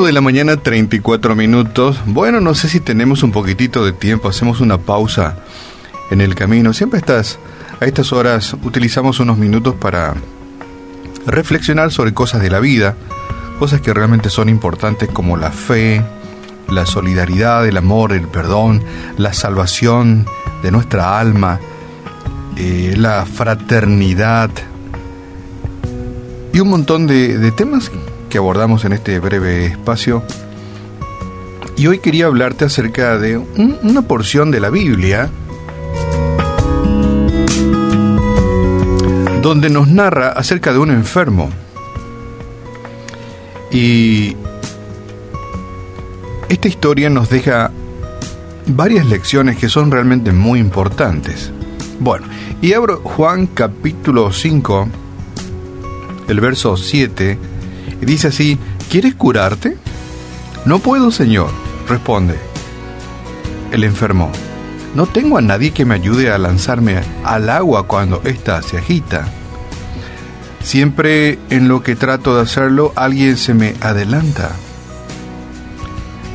8 de la mañana, 34 minutos. Bueno, no sé si tenemos un poquitito de tiempo, hacemos una pausa en el camino. Siempre estás, a estas horas utilizamos unos minutos para reflexionar sobre cosas de la vida, cosas que realmente son importantes como la fe, la solidaridad, el amor, el perdón, la salvación de nuestra alma, eh, la fraternidad y un montón de, de temas que abordamos en este breve espacio. Y hoy quería hablarte acerca de una porción de la Biblia donde nos narra acerca de un enfermo. Y esta historia nos deja varias lecciones que son realmente muy importantes. Bueno, y abro Juan capítulo 5, el verso 7 y dice así, ¿quieres curarte? No puedo, Señor, responde el enfermo. No tengo a nadie que me ayude a lanzarme al agua cuando ésta se agita. Siempre en lo que trato de hacerlo, alguien se me adelanta.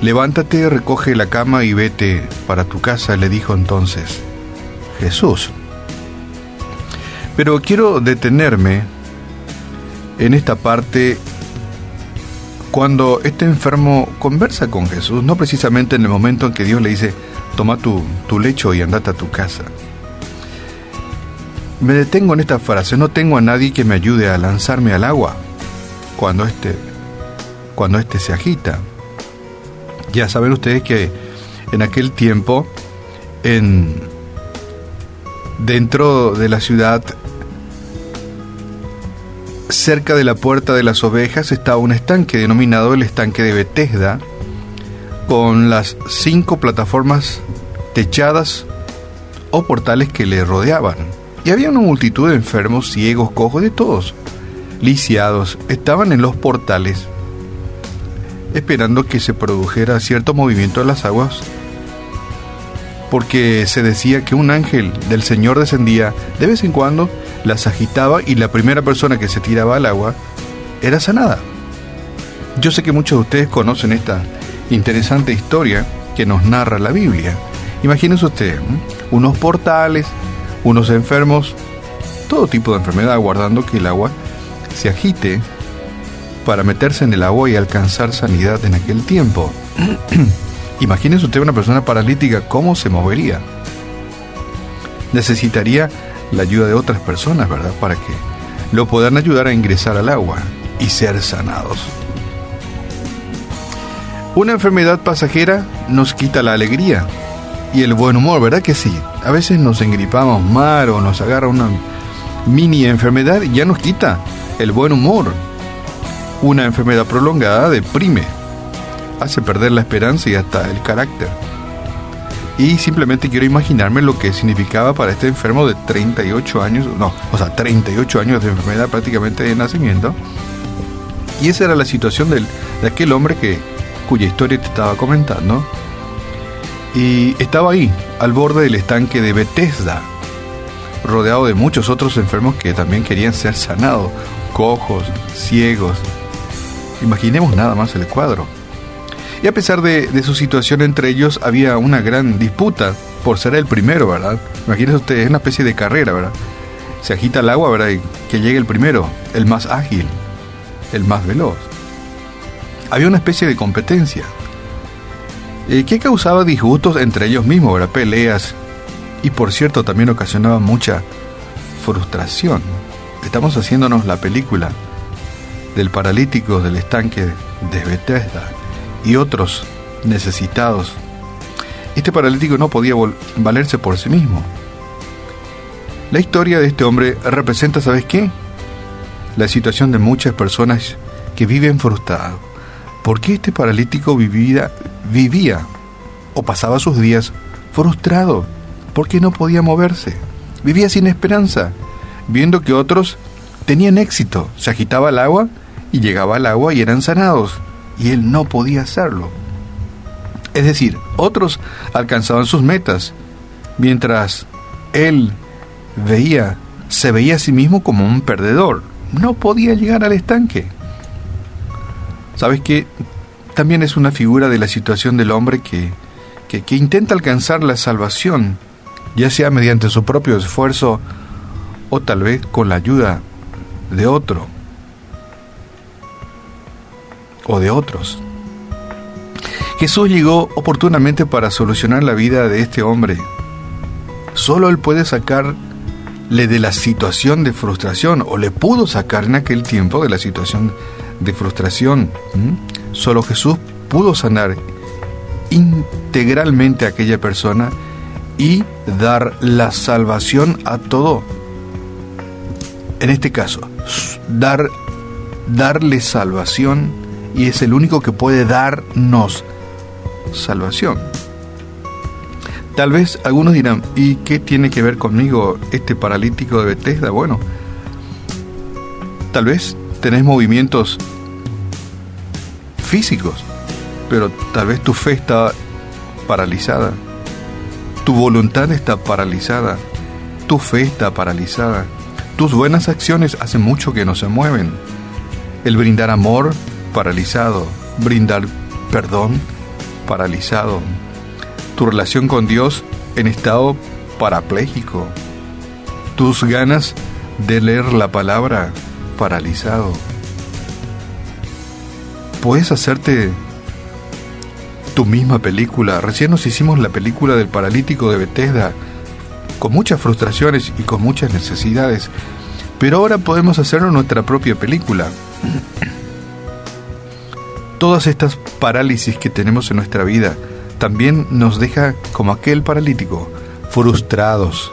Levántate, recoge la cama y vete para tu casa, le dijo entonces Jesús. Pero quiero detenerme en esta parte cuando este enfermo conversa con Jesús, no precisamente en el momento en que Dios le dice, toma tu, tu lecho y andate a tu casa. Me detengo en esta frase, no tengo a nadie que me ayude a lanzarme al agua cuando este, cuando este se agita. Ya saben ustedes que en aquel tiempo, en, dentro de la ciudad cerca de la puerta de las ovejas estaba un estanque denominado el estanque de Betesda, con las cinco plataformas techadas o portales que le rodeaban. Y había una multitud de enfermos, ciegos, cojos, de todos, lisiados, estaban en los portales, esperando que se produjera cierto movimiento de las aguas, porque se decía que un ángel del Señor descendía de vez en cuando las agitaba y la primera persona que se tiraba al agua era sanada. Yo sé que muchos de ustedes conocen esta interesante historia que nos narra la Biblia. Imagínense ustedes, unos portales, unos enfermos, todo tipo de enfermedad, guardando que el agua se agite para meterse en el agua y alcanzar sanidad en aquel tiempo. Imagínense usted una persona paralítica, ¿cómo se movería? Necesitaría la ayuda de otras personas, ¿verdad? Para que lo puedan ayudar a ingresar al agua y ser sanados. Una enfermedad pasajera nos quita la alegría y el buen humor, ¿verdad que sí? A veces nos engripamos mal o nos agarra una mini enfermedad y ya nos quita el buen humor. Una enfermedad prolongada deprime, hace perder la esperanza y hasta el carácter y simplemente quiero imaginarme lo que significaba para este enfermo de 38 años, no, o sea, 38 años de enfermedad prácticamente de nacimiento. Y esa era la situación de aquel hombre que, cuya historia te estaba comentando. Y estaba ahí, al borde del estanque de Bethesda, rodeado de muchos otros enfermos que también querían ser sanados, cojos, ciegos. Imaginemos nada más el cuadro. Y a pesar de, su situación entre ellos, había una gran disputa por ser el primero, ¿verdad? Imagínense ustedes, es una especie de carrera, ¿verdad? Se agita el agua, ¿verdad? Y que llegue el primero, el más ágil, el más veloz. Había una especie de competencia. Eh, que causaba disgustos entre ellos mismos, ¿verdad? Peleas. Y por cierto, también ocasionaba mucha frustración. Estamos haciéndonos la película del paralítico del estanque de Bethesda y otros necesitados. Este paralítico no podía valerse por sí mismo. La historia de este hombre representa, ¿sabes qué? La situación de muchas personas que viven frustrados. ¿Por qué este paralítico vivía, vivía o pasaba sus días frustrado? Porque no podía moverse. Vivía sin esperanza, viendo que otros tenían éxito. Se agitaba el agua y llegaba al agua y eran sanados y él no podía hacerlo. Es decir, otros alcanzaban sus metas, mientras él veía, se veía a sí mismo como un perdedor. No podía llegar al estanque. ¿Sabes qué? también es una figura de la situación del hombre que, que, que intenta alcanzar la salvación, ya sea mediante su propio esfuerzo o tal vez con la ayuda de otro o de otros. Jesús llegó oportunamente para solucionar la vida de este hombre. Solo Él puede sacarle de la situación de frustración, o le pudo sacar en aquel tiempo de la situación de frustración. Solo Jesús pudo sanar integralmente a aquella persona y dar la salvación a todo. En este caso, dar, darle salvación y es el único que puede darnos salvación. Tal vez algunos dirán, ¿y qué tiene que ver conmigo este paralítico de Bethesda? Bueno, tal vez tenés movimientos físicos, pero tal vez tu fe está paralizada, tu voluntad está paralizada, tu fe está paralizada, tus buenas acciones hacen mucho que no se mueven. El brindar amor, paralizado, brindar perdón, paralizado. Tu relación con Dios en estado parapléjico. Tus ganas de leer la palabra paralizado. Puedes hacerte tu misma película. Recién nos hicimos la película del paralítico de Bethesda con muchas frustraciones y con muchas necesidades. Pero ahora podemos hacerlo nuestra propia película todas estas parálisis que tenemos en nuestra vida también nos deja como aquel paralítico, frustrados,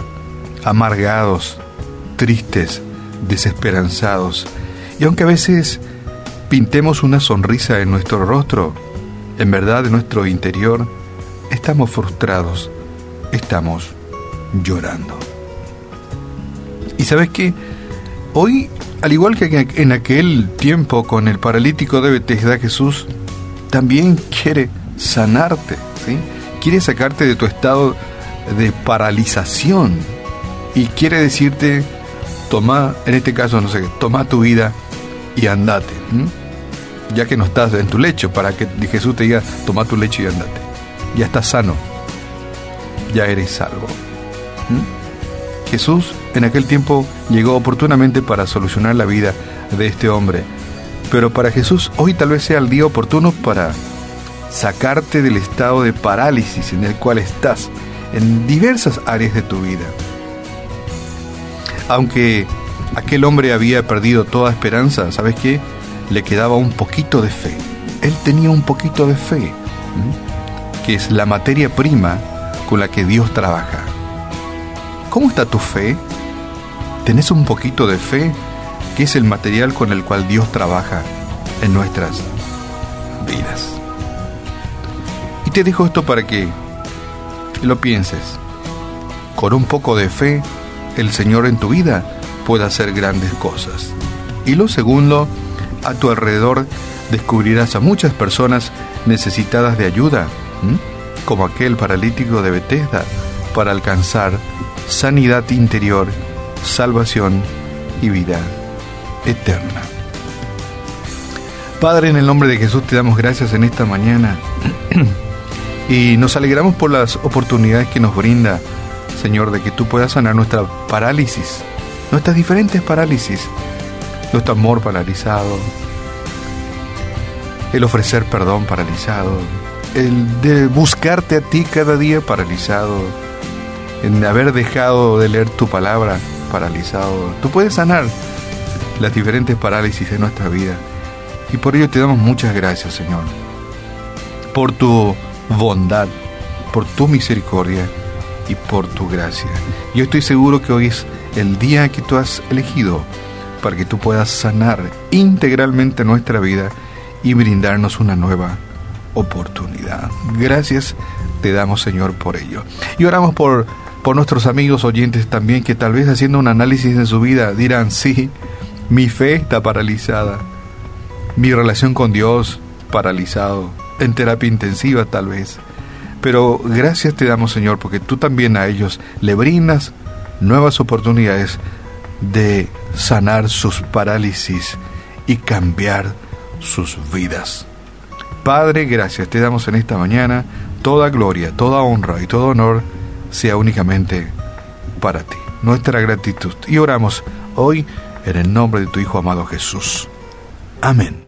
amargados, tristes, desesperanzados. Y aunque a veces pintemos una sonrisa en nuestro rostro, en verdad en nuestro interior, estamos frustrados, estamos llorando. ¿Y sabes qué? Hoy al igual que en aquel tiempo con el paralítico de Bethesda, Jesús también quiere sanarte, ¿sí? quiere sacarte de tu estado de paralización y quiere decirte, toma, en este caso, no sé, toma tu vida y andate, ya que no estás en tu lecho, para que Jesús te diga, toma tu lecho y andate. Ya estás sano, ya eres salvo. Jesús en aquel tiempo llegó oportunamente para solucionar la vida de este hombre. Pero para Jesús hoy tal vez sea el día oportuno para sacarte del estado de parálisis en el cual estás en diversas áreas de tu vida. Aunque aquel hombre había perdido toda esperanza, ¿sabes qué? Le quedaba un poquito de fe. Él tenía un poquito de fe, que es la materia prima con la que Dios trabaja. ¿Cómo está tu fe? ¿Tenés un poquito de fe? que es el material con el cual Dios trabaja en nuestras vidas? Y te dejo esto para que lo pienses. Con un poco de fe, el Señor en tu vida puede hacer grandes cosas. Y lo segundo, a tu alrededor descubrirás a muchas personas necesitadas de ayuda, como aquel paralítico de Bethesda, para alcanzar sanidad interior, salvación y vida eterna. Padre, en el nombre de Jesús te damos gracias en esta mañana y nos alegramos por las oportunidades que nos brinda, Señor, de que tú puedas sanar nuestra parálisis, nuestras diferentes parálisis, nuestro amor paralizado, el ofrecer perdón paralizado, el de buscarte a ti cada día paralizado, en haber dejado de leer tu palabra paralizado. Tú puedes sanar las diferentes parálisis de nuestra vida. Y por ello te damos muchas gracias, Señor. Por tu bondad, por tu misericordia y por tu gracia. Yo estoy seguro que hoy es el día que tú has elegido para que tú puedas sanar integralmente nuestra vida y brindarnos una nueva oportunidad. Gracias te damos, Señor, por ello. Y oramos por por nuestros amigos oyentes también que tal vez haciendo un análisis de su vida dirán, sí, mi fe está paralizada, mi relación con Dios paralizado, en terapia intensiva tal vez. Pero gracias te damos Señor porque tú también a ellos le brindas nuevas oportunidades de sanar sus parálisis y cambiar sus vidas. Padre, gracias te damos en esta mañana. Toda gloria, toda honra y todo honor sea únicamente para ti. Nuestra gratitud. Y oramos hoy en el nombre de tu Hijo amado Jesús. Amén.